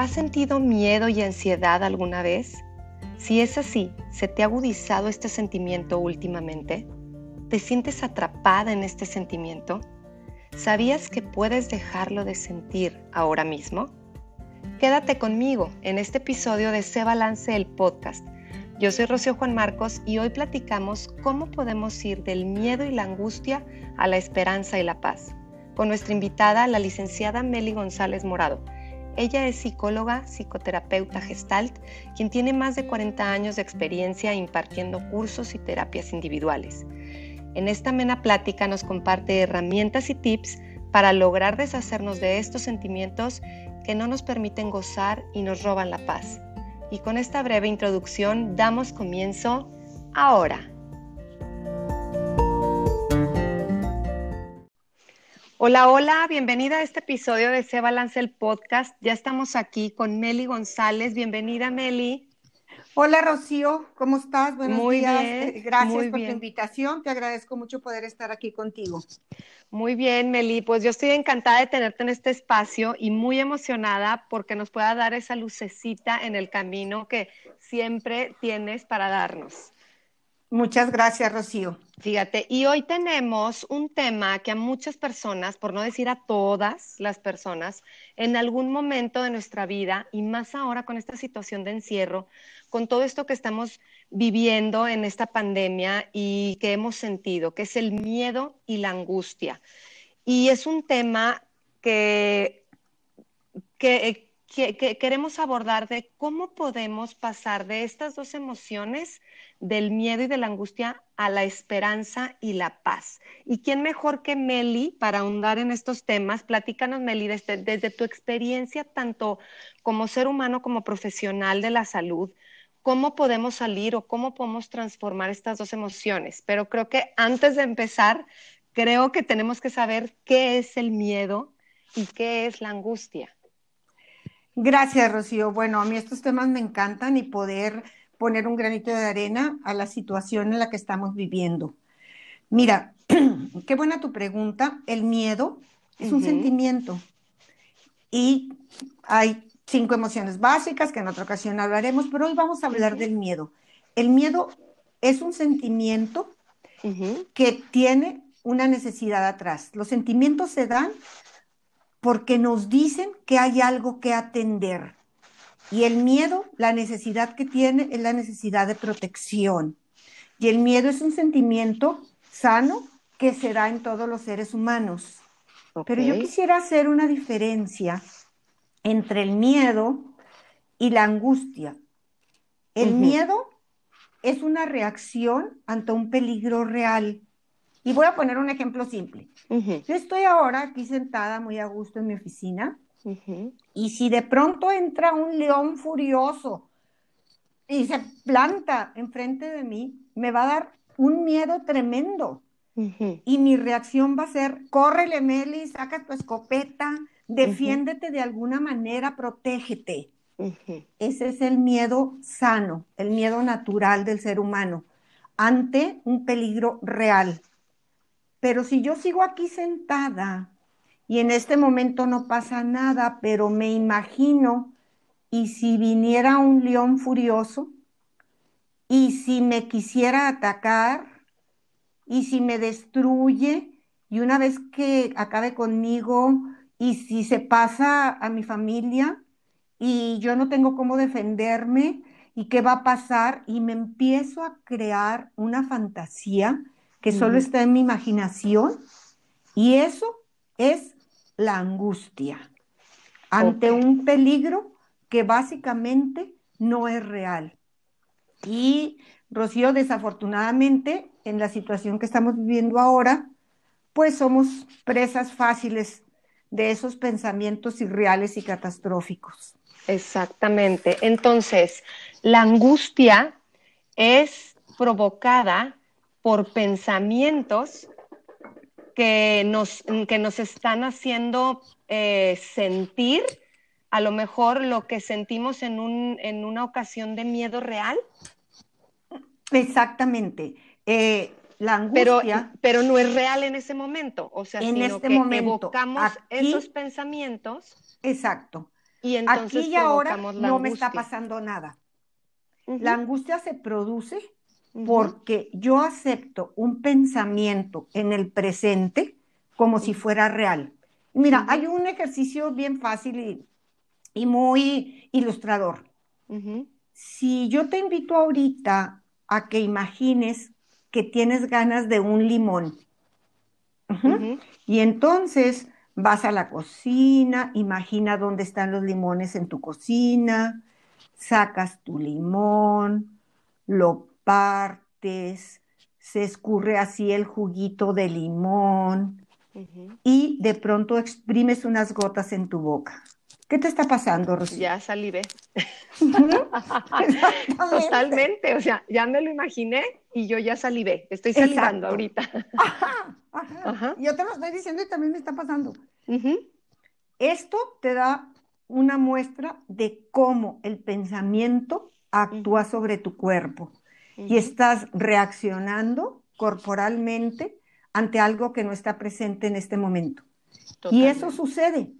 ¿Has sentido miedo y ansiedad alguna vez? Si es así, ¿se te ha agudizado este sentimiento últimamente? ¿Te sientes atrapada en este sentimiento? ¿Sabías que puedes dejarlo de sentir ahora mismo? Quédate conmigo en este episodio de Se Balance el Podcast. Yo soy Rocío Juan Marcos y hoy platicamos cómo podemos ir del miedo y la angustia a la esperanza y la paz, con nuestra invitada, la licenciada Meli González Morado. Ella es psicóloga, psicoterapeuta gestalt, quien tiene más de 40 años de experiencia impartiendo cursos y terapias individuales. En esta amena plática nos comparte herramientas y tips para lograr deshacernos de estos sentimientos que no nos permiten gozar y nos roban la paz. Y con esta breve introducción damos comienzo ahora. Hola, hola, bienvenida a este episodio de Se Balance el Podcast. Ya estamos aquí con Meli González. Bienvenida, Meli. Hola Rocío, ¿cómo estás? Buenos muy días. Bien, Gracias por tu invitación. Te agradezco mucho poder estar aquí contigo. Muy bien, Meli. Pues yo estoy encantada de tenerte en este espacio y muy emocionada porque nos pueda dar esa lucecita en el camino que siempre tienes para darnos. Muchas gracias, Rocío. Fíjate, y hoy tenemos un tema que a muchas personas, por no decir a todas las personas, en algún momento de nuestra vida, y más ahora con esta situación de encierro, con todo esto que estamos viviendo en esta pandemia y que hemos sentido, que es el miedo y la angustia. Y es un tema que, que, queremos abordar de cómo podemos pasar de estas dos emociones, del miedo y de la angustia, a la esperanza y la paz. ¿Y quién mejor que Meli para ahondar en estos temas? Platícanos, Meli, desde, desde tu experiencia, tanto como ser humano como profesional de la salud, cómo podemos salir o cómo podemos transformar estas dos emociones. Pero creo que antes de empezar, creo que tenemos que saber qué es el miedo y qué es la angustia. Gracias, Rocío. Bueno, a mí estos temas me encantan y poder poner un granito de arena a la situación en la que estamos viviendo. Mira, qué buena tu pregunta. El miedo es un sentimiento y hay cinco emociones básicas que en otra ocasión hablaremos, pero hoy vamos a hablar del miedo. El miedo es un sentimiento que tiene una necesidad atrás. Los sentimientos se dan porque nos dicen que hay algo que atender. Y el miedo, la necesidad que tiene es la necesidad de protección. Y el miedo es un sentimiento sano que se da en todos los seres humanos. Pero yo quisiera hacer una diferencia entre el miedo y la angustia. El miedo es una reacción ante un peligro real. Y voy a poner un ejemplo simple. Yo estoy ahora aquí sentada muy a gusto en mi oficina y si de pronto entra un león furioso y se planta enfrente de mí, me va a dar un miedo tremendo. Y mi reacción va a ser, córrele, Meli, saca tu escopeta, Defiéndete de alguna manera, protégete. Ese es el miedo sano, el miedo natural del ser humano ante un peligro real. Pero si yo sigo aquí sentada y en este momento no pasa nada, pero me imagino, y si viniera un león furioso, y si me quisiera atacar, y si me destruye, y una vez que acabe conmigo, y si se pasa a mi familia y yo no tengo cómo defenderme y qué va a pasar y me empiezo a crear una fantasía que solo está en mi imaginación y eso es la angustia ante un peligro que básicamente no es real. Y Rocío, desafortunadamente, en la situación que estamos viviendo ahora, pues somos presas fáciles de esos pensamientos irreales y catastróficos. Exactamente. Entonces, la angustia es provocada por pensamientos que nos, que nos están haciendo eh, sentir a lo mejor lo que sentimos en, un, en una ocasión de miedo real. Exactamente. Eh, la angustia. Pero, no es real en ese momento, o sea, en sino este que evocamos esos pensamientos. Exacto. Y entonces Aquí y ahora no me está pasando nada. La angustia se produce porque yo acepto un pensamiento en el presente como si fuera real. Mira, hay un ejercicio bien fácil y, muy ilustrador. Si yo te invito ahorita a que imagines que tienes ganas de un limón, y entonces vas a la cocina, imagina dónde están los limones en tu cocina, sacas tu limón, lo partes, se escurre así el juguito de limón y de pronto exprimes unas gotas en tu boca. ¿Qué te está pasando, Rocío? Ya salivé. Totalmente, o sea, ya me lo imaginé y yo ya salivé. Estoy salivando ahorita. Yo te lo estoy diciendo y también me está pasando. Esto te da una muestra de cómo el pensamiento actúa sobre tu cuerpo y estás reaccionando corporalmente ante algo que no está presente en este momento. Y eso sucede.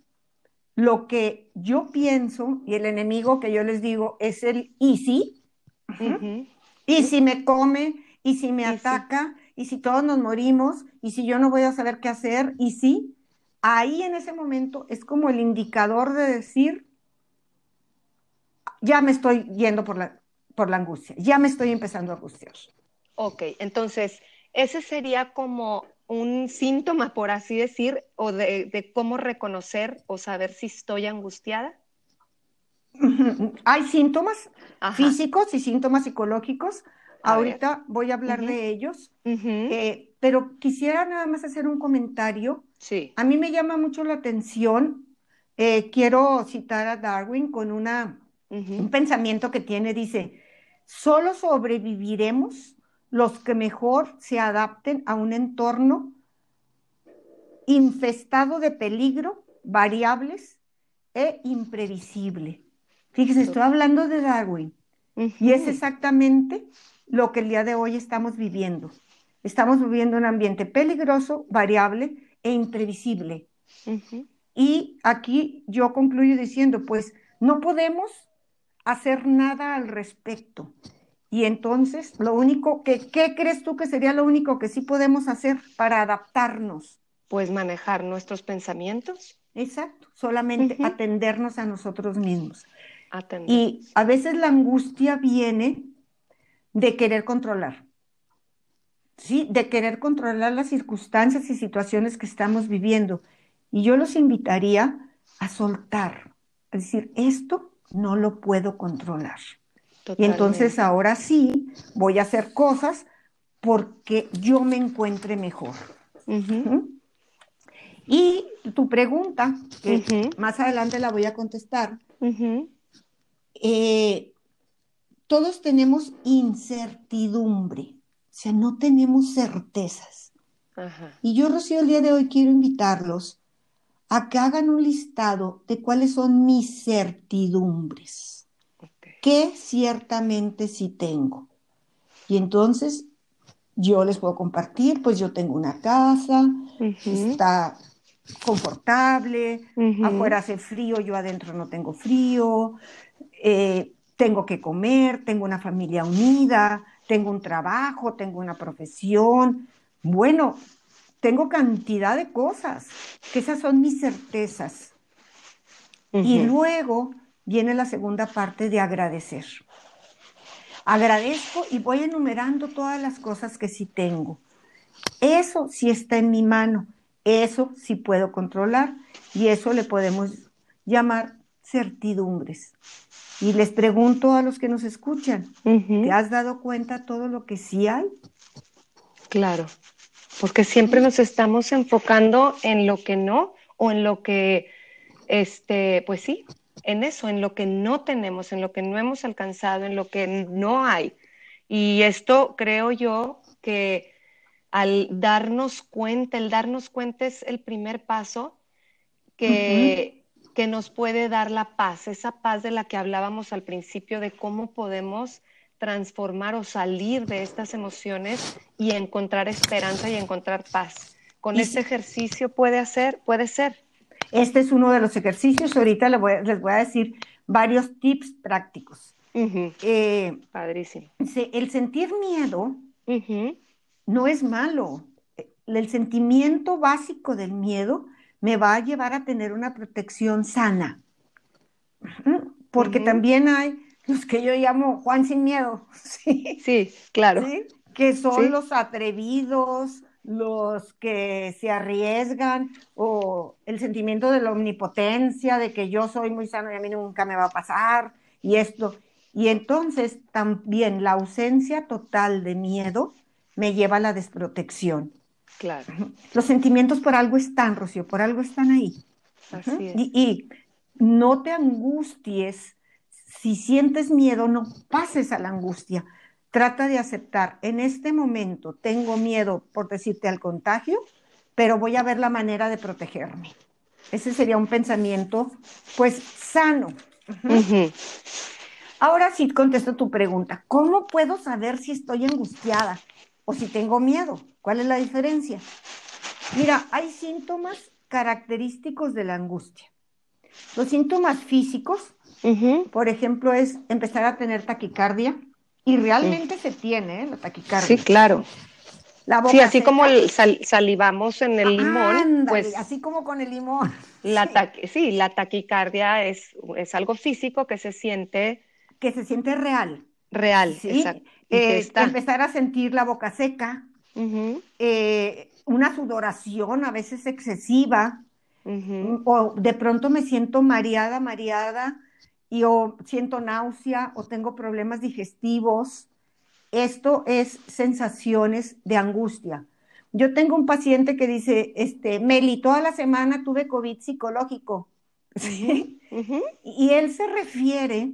Lo que yo pienso y el enemigo que yo les digo es el y si, y si me come, y si me ataca, y si todos nos morimos, y si yo no voy a saber qué hacer, y si, ahí en ese momento es como el indicador de decir, ya me estoy yendo por la, por la angustia, ya me estoy empezando a angustiar. Ok, entonces, ese sería como un síntoma, por así decir, o de, cómo reconocer o saber si estoy angustiada? Hay síntomas físicos y síntomas psicológicos. Ahorita voy a hablar de ellos, eh, pero quisiera nada más hacer un comentario. Sí. A mí me llama mucho la atención. Eh, quiero citar a Darwin con una, un pensamiento que tiene, dice, solo sobreviviremos los que mejor se adapten a un entorno infestado de peligro, variables e imprevisible. Fíjese, estoy hablando de Darwin y es exactamente lo que el día de hoy estamos viviendo. Estamos viviendo un ambiente peligroso, variable e imprevisible. Y aquí yo concluyo diciendo, pues no podemos hacer nada al respecto. Y entonces, lo único que, ¿qué crees tú que sería lo único que sí podemos hacer para adaptarnos? Pues manejar nuestros pensamientos. Exacto, solamente atendernos a nosotros mismos. Y a veces la angustia viene de querer controlar. Sí, de querer controlar las circunstancias y situaciones que estamos viviendo. Y yo los invitaría a soltar, a decir, esto no lo puedo controlar. Y entonces ahora sí voy a hacer cosas porque yo me encuentre mejor. Y tu pregunta, que más adelante la voy a contestar, eh, todos tenemos incertidumbre, o sea, no tenemos certezas. Y yo, Rocío, el día de hoy quiero invitarlos a que hagan un listado de cuáles son mis certidumbres que ciertamente sí tengo. Y entonces yo les puedo compartir, pues yo tengo una casa, está confortable, afuera hace frío, yo adentro no tengo frío, eh, tengo que comer, tengo una familia unida, tengo un trabajo, tengo una profesión. Bueno, tengo cantidad de cosas, que esas son mis certezas. Y luego viene la segunda parte de agradecer. Agradezco y voy enumerando todas las cosas que sí tengo. Eso sí está en mi mano, eso sí puedo controlar y eso le podemos llamar certidumbres. Y les pregunto a los que nos escuchan, ¿te has dado cuenta todo lo que sí hay? Claro, porque siempre nos estamos enfocando en lo que no o en lo que, este, pues sí, en eso, en lo que no tenemos, en lo que no hemos alcanzado, en lo que no hay. Y esto creo yo que al darnos cuenta, el darnos cuenta es el primer paso que, que nos puede dar la paz, esa paz de la que hablábamos al principio, de cómo podemos transformar o salir de estas emociones y encontrar esperanza y encontrar paz. Con este ejercicio puede hacer, puede ser. Este es uno de los ejercicios. Ahorita les voy, les voy a decir varios tips prácticos. eh, Padrísimo. El sentir miedo no es malo. El sentimiento básico del miedo me va a llevar a tener una protección sana. Porque también hay los que yo llamo Juan sin miedo. Sí, sí claro. Que son los atrevidos, los que se arriesgan o el sentimiento de la omnipotencia, de que yo soy muy sano y a mí nunca me va a pasar y esto. Y entonces también la ausencia total de miedo me lleva a la desprotección. Claro. Los sentimientos por algo están, Rocío, por algo están ahí. Así es. y, y no te angusties. Si sientes miedo, no pases a la angustia trata de aceptar, en este momento tengo miedo, por decirte, al contagio, pero voy a ver la manera de protegerme. Ese sería un pensamiento, pues, sano. Ahora sí contesto tu pregunta. ¿Cómo puedo saber si estoy angustiada o si tengo miedo? ¿Cuál es la diferencia? Mira, hay síntomas característicos de la angustia. Los síntomas físicos, por ejemplo, es empezar a tener taquicardia, y realmente se tiene ¿eh? la taquicardia. Sí, claro. sí, así como salivamos en el limón, pues así como con el limón. La sí. la taquicardia es, es algo físico que se siente que se siente real. Real, ¿sí? Eh, empezar a sentir la boca seca, eh, una sudoración a veces excesiva, o de pronto me siento mareada, mareada, y o siento náusea o tengo problemas digestivos. Esto es sensaciones de angustia. Yo tengo un paciente que dice, este, Meli, toda la semana tuve COVID psicológico. Y él se refiere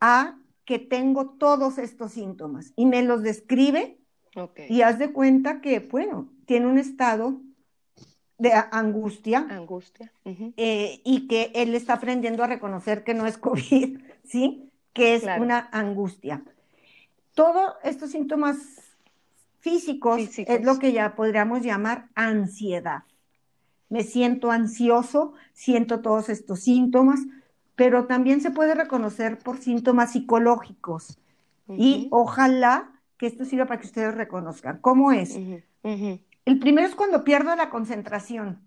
a que tengo todos estos síntomas y me los describe y haz de cuenta que, bueno, tiene un estado de angustia. Angustia. Eh, y que él está aprendiendo a reconocer que no es COVID, ¿sí? Que es una angustia. Todos estos síntomas físicos, es lo que ya podríamos llamar ansiedad. Me siento ansioso, siento todos estos síntomas, pero también se puede reconocer por síntomas psicológicos. Y ojalá que esto sirva para que ustedes reconozcan. ¿Cómo es? El primero es cuando pierdo la concentración.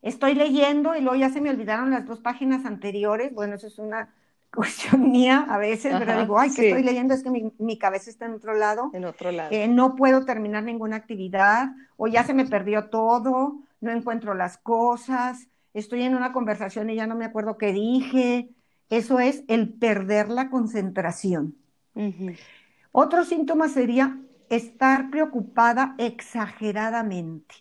Estoy leyendo y luego ya se me olvidaron las dos páginas anteriores. Bueno, eso es una cuestión mía a veces, pero digo, ay, que estoy leyendo, es que mi, cabeza está en otro lado. En otro lado. Eh, no puedo terminar ninguna actividad, o ya se me perdió todo, no encuentro las cosas, estoy en una conversación y ya no me acuerdo qué dije. Eso es el perder la concentración. Otro síntoma sería estar preocupada exageradamente.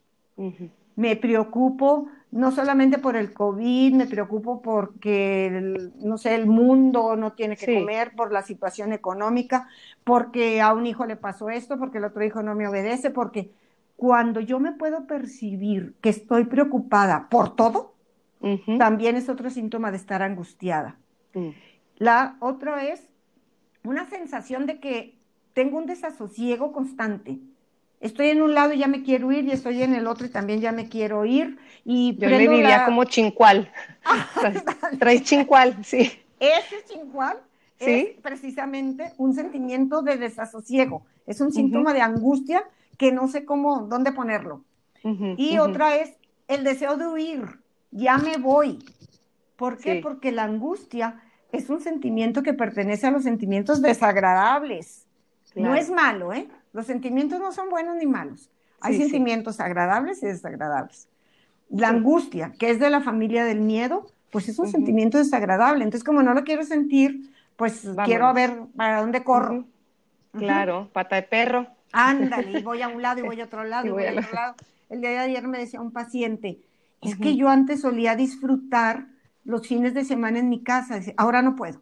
Me preocupo no solamente por el COVID, me preocupo porque, no sé, el mundo no tiene que comer, por la situación económica, porque a un hijo le pasó esto, porque el otro hijo no me obedece, porque cuando yo me puedo percibir que estoy preocupada por todo, también es otro síntoma de estar angustiada. Mm. La otra es una sensación de que tengo un desasosiego constante. Estoy en un lado y ya me quiero ir y estoy en el otro y también ya me quiero ir. Y Yo le diría como chincual. Traes chincual, sí. Ese chincual es precisamente un sentimiento de desasosiego. Es un síntoma de angustia que no sé cómo, dónde ponerlo. y otra es el deseo de huir. Ya me voy. ¿Por qué? Porque la angustia es un sentimiento que pertenece a los sentimientos desagradables. No es malo, ¿eh? Los sentimientos no son buenos ni malos. Hay sentimientos agradables y desagradables. La angustia, que es de la familia del miedo, pues es un sentimiento desagradable. Entonces, como no lo quiero sentir, pues quiero ver para dónde corro. Claro, pata de perro. Ándale, y voy a un lado y voy a otro lado y voy a otro lado. El día de ayer me decía un paciente, es que yo antes solía disfrutar los fines de semana en mi casa, ahora no puedo.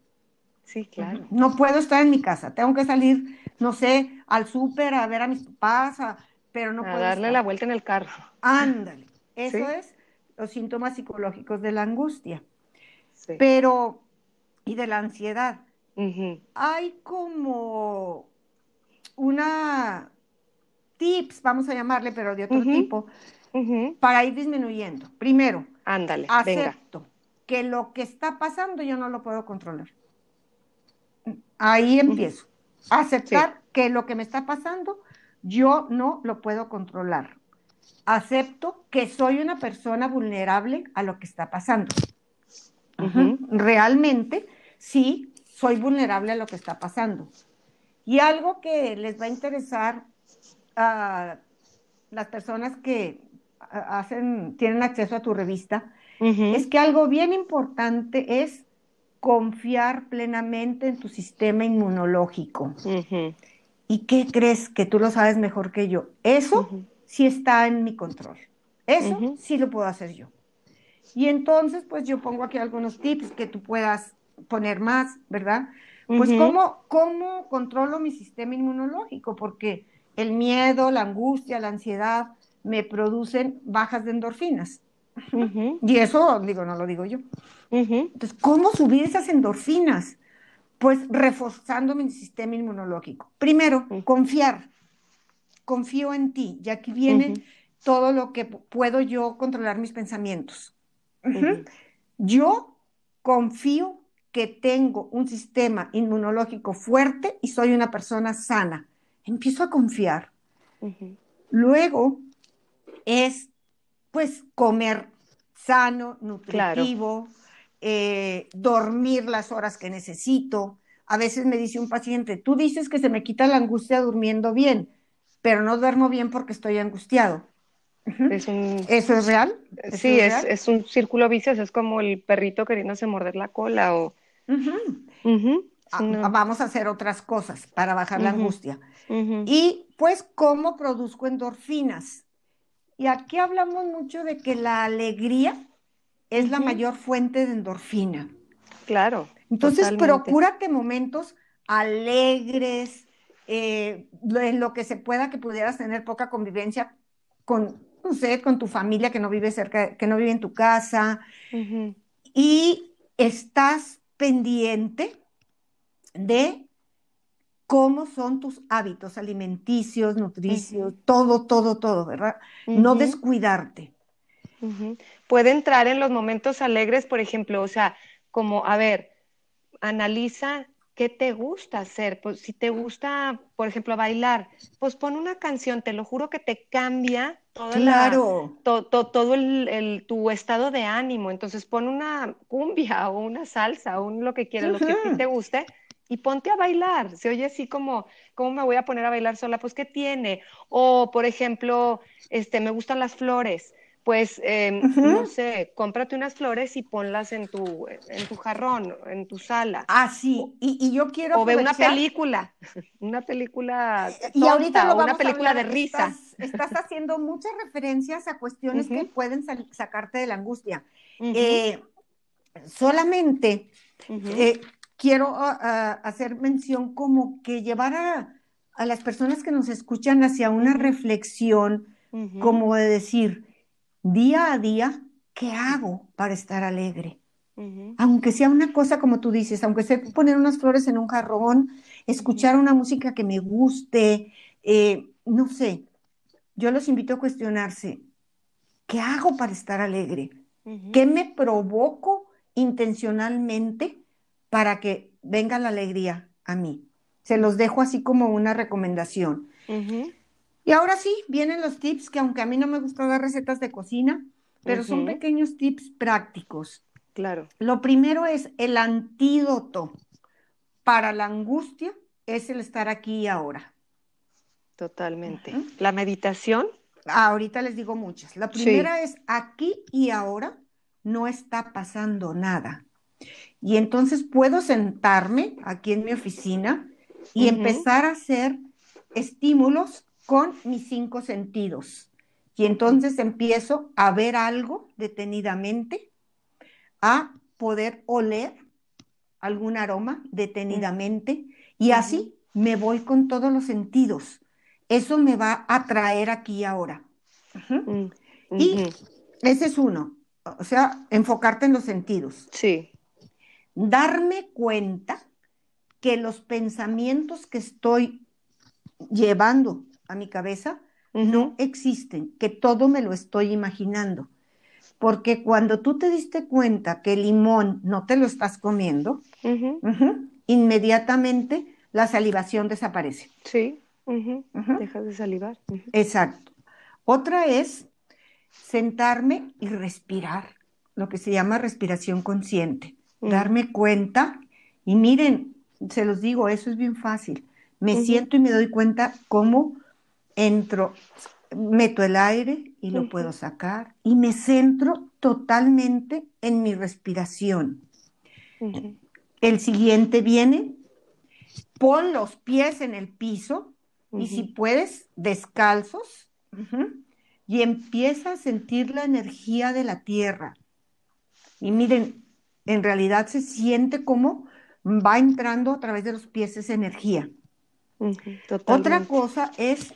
Sí, claro. No puedo estar en mi casa, tengo que salir, no sé, al súper a ver a mis papás, pero no a puedo. darle la vuelta en el carro. Ándale, eso es los síntomas psicológicos de la angustia. Sí. Pero, y de la ansiedad. Hay como una tips, vamos a llamarle, pero de otro tipo, para ir disminuyendo. Primero, Ándale, acepto que lo que está pasando yo no lo puedo controlar. Ahí empiezo. Aceptar que lo que me está pasando yo no lo puedo controlar. Acepto que soy una persona vulnerable a lo que está pasando. Realmente, sí, soy vulnerable a lo que está pasando. Y algo que les va a interesar a las personas que hacen, tienen acceso a tu revista, es que algo bien importante es confiar plenamente en tu sistema inmunológico. ¿Y qué crees que tú lo sabes mejor que yo? Eso sí está en mi control. Eso sí lo puedo hacer yo. Y entonces, pues yo pongo aquí algunos tips que tú puedas poner más, ¿verdad? Pues ¿cómo, cómo controlo mi sistema inmunológico, porque el miedo, la angustia, la ansiedad me producen bajas de endorfinas. Y eso, digo, no lo digo yo. Entonces, ¿cómo subir esas endorfinas? Pues reforzando mi sistema inmunológico. Primero, confiar. Confío en ti. Y aquí viene todo lo que puedo yo controlar mis pensamientos. Yo confío que tengo un sistema inmunológico fuerte y soy una persona sana. Empiezo a confiar. Luego es, pues, comer sano, nutritivo, eh, dormir las horas que necesito. A veces me dice un paciente, tú dices que se me quita la angustia durmiendo bien, pero no duermo bien porque estoy angustiado. ¿Eso es real? sí, es, un círculo vicioso, es como el perrito queriéndose morder la cola o... Ah, vamos a hacer otras cosas para bajar la angustia. Y pues, ¿cómo produzco endorfinas? Y aquí hablamos mucho de que la alegría es la mayor fuente de endorfina. Claro. Entonces, procúrate momentos alegres, eh, en lo que se pueda que pudieras tener poca convivencia con, no sé, con tu familia que no vive cerca, que no vive en tu casa. Y estás pendiente de cómo son tus hábitos alimenticios, nutricios, todo, todo, todo, ¿verdad? No descuidarte. Puede entrar en los momentos alegres, por ejemplo, o sea, como, a ver, analiza qué te gusta hacer. Pues si te gusta, por ejemplo, bailar, pues pon una canción, te lo juro que te cambia todo, todo el, tu estado de ánimo. Entonces pon una cumbia o una salsa o lo que quieras, lo que a ti te guste y ponte a bailar. Se oye así como, ¿cómo me voy a poner a bailar sola? Pues, ¿qué tiene? O, por ejemplo, este, me gustan las flores. Pues, em, no sé, cómprate unas flores y ponlas en tu, en tu jarrón, en tu sala. Ah, sí, y, yo quiero O ve una película, una película y ahorita una película de risa. Estás, haciendo muchas referencias a cuestiones que pueden sacarte de la angustia. Eh, solamente quiero ah, ah, hacer mención como que llevar a, las personas que nos escuchan hacia una reflexión, como de decir, día a día, ¿qué hago para estar alegre? Aunque sea una cosa como tú dices, aunque sea poner unas flores en un jarrón, escuchar una música que me guste, eh, no sé, yo los invito a cuestionarse, ¿qué hago para estar alegre? ¿Qué me provoco intencionalmente para que venga la alegría a mí. Se los dejo así como una recomendación. Y ahora sí, vienen los tips que aunque a mí no me gusta dar recetas de cocina, pero son pequeños tips prácticos. Claro. Lo primero es el antídoto para la angustia es el estar aquí y ahora. Totalmente. La meditación. Ahorita les digo muchas. La primera es aquí y ahora no está pasando nada. Y entonces puedo sentarme aquí en mi oficina y empezar a hacer estímulos con mis cinco sentidos. Y entonces empiezo a ver algo detenidamente, a poder oler algún aroma detenidamente y así me voy con todos los sentidos. Eso me va a traer aquí ahora. Y ese es uno, o sea, enfocarte en los sentidos. Sí darme cuenta que los pensamientos que estoy llevando a mi cabeza no existen, que todo me lo estoy imaginando. Porque cuando tú te diste cuenta que el limón no te lo estás comiendo, inmediatamente la salivación desaparece. Sí, dejas de salivar. Exacto. Otra es sentarme y respirar, lo que se llama respiración consciente. Darme cuenta. Y miren, se los digo, eso es bien fácil. Me siento y me doy cuenta cómo entro, meto el aire y lo puedo sacar. Y me centro totalmente en mi respiración. El siguiente viene, pon los pies en el piso y si puedes, descalzos y empieza a sentir la energía de la tierra. Y miren, en realidad se siente como va entrando a través de los pies esa energía. Otra cosa es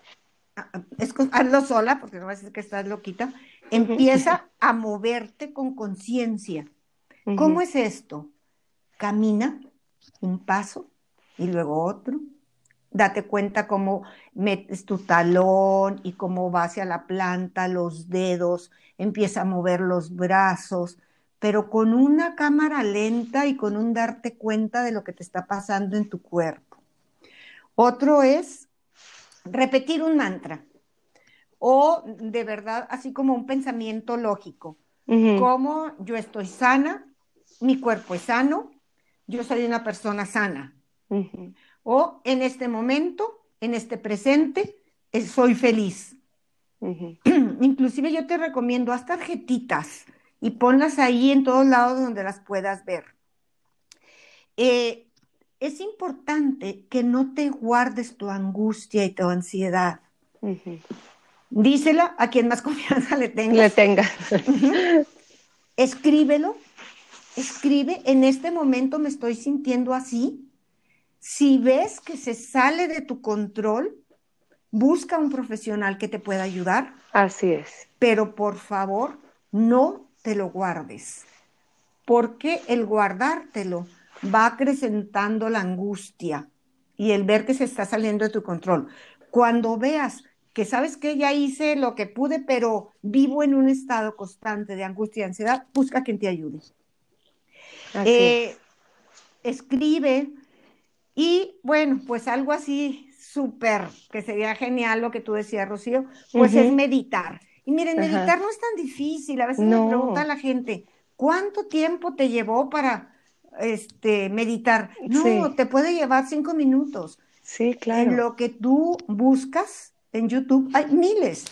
es, hazlo sola, porque no vas a decir que estás loquita, empieza a moverte con conciencia. ¿Cómo es esto? Camina un paso y luego otro. Date cuenta cómo metes tu talón y cómo va hacia la planta, los dedos, empieza a mover los brazos, pero con una cámara lenta y con un darte cuenta de lo que te está pasando en tu cuerpo. Otro es repetir un mantra o de verdad así como un pensamiento lógico, como yo estoy sana, mi cuerpo es sano, yo soy una persona sana. O en este momento, en este presente, eh, soy feliz. Inclusive yo te recomiendo, haz tarjetitas y ponlas ahí en todos lados donde las puedas ver. Eh, es importante que no te guardes tu angustia y tu ansiedad. Dísela a quien más confianza le tenga. Le tenga. Escríbelo. Escribe, en este momento me estoy sintiendo así. Si ves que se sale de tu control, busca un profesional que te pueda ayudar. Así es. Pero por favor, no te lo guardes, porque el guardártelo va acrecentando la angustia y el ver que se está saliendo de tu control. Cuando veas que sabes que ya hice lo que pude, pero vivo en un estado constante de angustia y ansiedad, busca quien te ayude. Eh, escribe y bueno, pues algo así súper, que sería genial lo que tú decías, Rocío, pues es meditar. Y miren, meditar no es tan difícil. A veces me pregunta la gente, ¿cuánto tiempo te llevó para este, meditar. No, te puede llevar cinco minutos. Sí, claro. En lo que tú buscas en YouTube hay miles.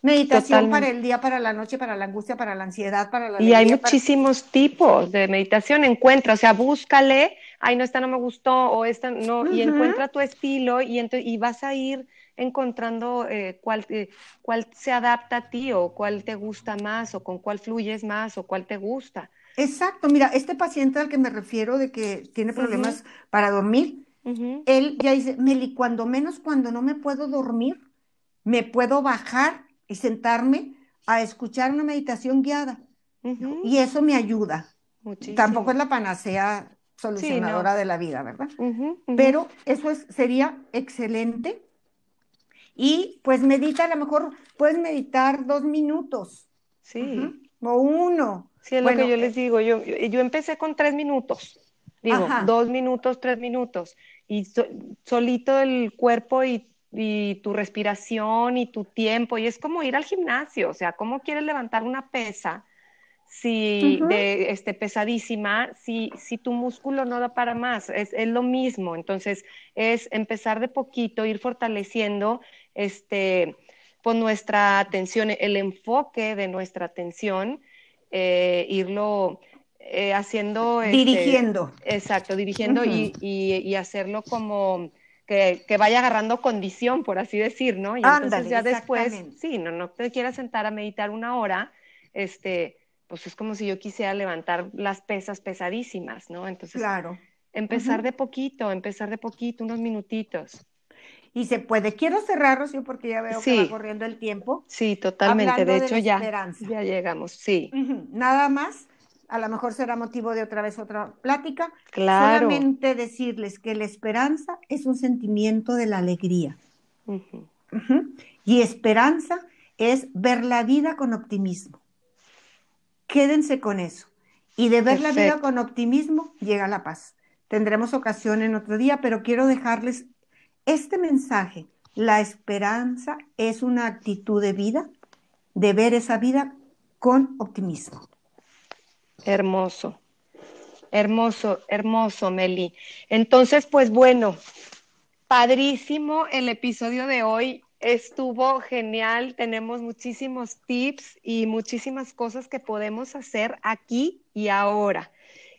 Meditación para el día, para la noche, para la angustia, para la ansiedad, para la... Y hay muchísimos tipos de meditación. Encuentra, o sea, búscale, ay, no, esta no me gustó, o esta no, y encuentra tu estilo y, y vas a ir encontrando eh, cuál, eh, cuál se adapta a ti o cuál te gusta más o con cuál fluyes más o cuál te gusta. Exacto, mira, este paciente al que me refiero de que tiene problemas para dormir, él ya dice, Meli, cuando menos cuando no me puedo dormir, me puedo bajar y sentarme a escuchar una meditación guiada. Y eso me ayuda. Tampoco es la panacea solucionadora de la vida, ¿verdad? Pero eso es, sería excelente. Y pues medita, a lo mejor puedes meditar dos minutos. Sí. O uno. Sí, es lo que yo les eh, digo. Yo, yo empecé con tres minutos. Digo, dos minutos, tres minutos. Y solito el cuerpo y, tu respiración y tu tiempo. Y es como ir al gimnasio. O sea, ¿cómo quieres levantar una pesa? si de, este, pesadísima, si, si tu músculo no da para más, es, es, lo mismo. Entonces, es empezar de poquito, ir fortaleciendo este, pues nuestra atención, el enfoque de nuestra atención eh, irlo eh, haciendo... Este, dirigiendo. exacto, dirigiendo y, hacerlo como... Que, vaya agarrando condición, por así decir, ¿no? Y entonces ya después, sí, no, no te quieras sentar a meditar una hora, este, pues es como si yo quisiera levantar las pesas pesadísimas, ¿no? Entonces, claro. empezar de poquito, empezar de poquito, unos minutitos. Y se puede. Quiero cerrar, Rocío, porque ya veo que va corriendo el tiempo. Sí, totalmente. De hecho, ya, ya llegamos, sí. Nada más, a lo mejor será motivo de otra vez otra plática. Claro. Solamente decirles que la esperanza es un sentimiento de la alegría. Y esperanza es ver la vida con optimismo. Quédense con eso. Y de ver la vida con optimismo llega la paz. Tendremos ocasión en otro día, pero quiero dejarles este mensaje. La esperanza es una actitud de vida, de ver esa vida con optimismo. Hermoso, hermoso, hermoso, Meli. Entonces, pues bueno, padrísimo el episodio de hoy. Estuvo genial, tenemos muchísimos tips y muchísimas cosas que podemos hacer aquí y ahora.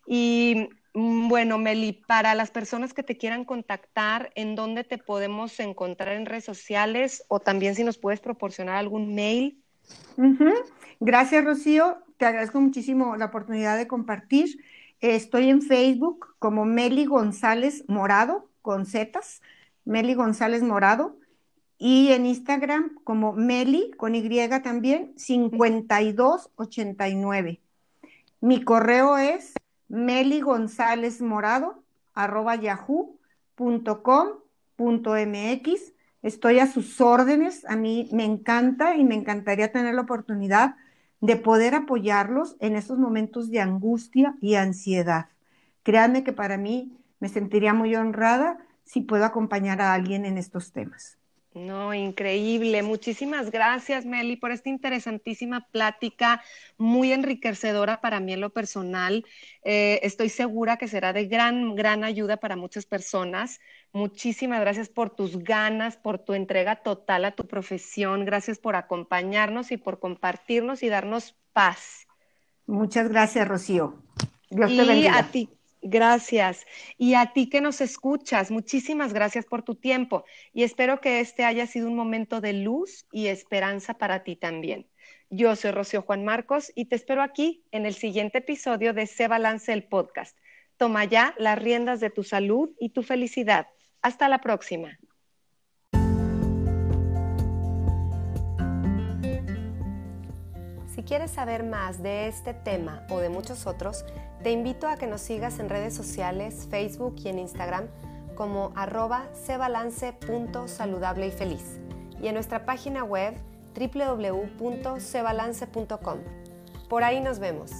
Y bueno, Meli, para las personas que te quieran contactar, ¿en dónde te podemos encontrar en redes sociales o también si nos puedes proporcionar algún mail? Gracias, Rocío. Te agradezco muchísimo la oportunidad de compartir. Estoy en Facebook como Meli González Morado, con Zetas, Meli González Morado y en Instagram como Meli, con Y también, 5289. Mi correo es Meli González Morado, arroba yahoo.com.mx. Estoy a sus órdenes. A mí me encanta y me encantaría tener la oportunidad de poder apoyarlos en estos momentos de angustia y ansiedad. Créanme que para mí me sentiría muy honrada si puedo acompañar a alguien en estos temas. No, increíble. Muchísimas gracias, Meli, por esta interesantísima plática, muy enriquecedora para mí en lo personal. Eh, estoy segura que será de gran, gran ayuda para muchas personas. Muchísimas gracias por tus ganas, por tu entrega total a tu profesión. Gracias por acompañarnos y por compartirnos y darnos paz. Muchas gracias, Rocío. Dios te bendiga. a ti. Gracias. Y a ti que nos escuchas, muchísimas gracias por tu tiempo y espero que este haya sido un momento de luz y esperanza para ti también. Yo soy Rocío Juan Marcos y te espero aquí en el siguiente episodio de Se Balance el Podcast. Toma ya las riendas de tu salud y tu felicidad. Hasta la próxima. Quieres saber más de este tema o de muchos otros, te invito a que nos sigas en redes sociales, Facebook y en Instagram como arroba cebalance.saludable y feliz y en nuestra página web www.cebalance.com. Por ahí nos vemos.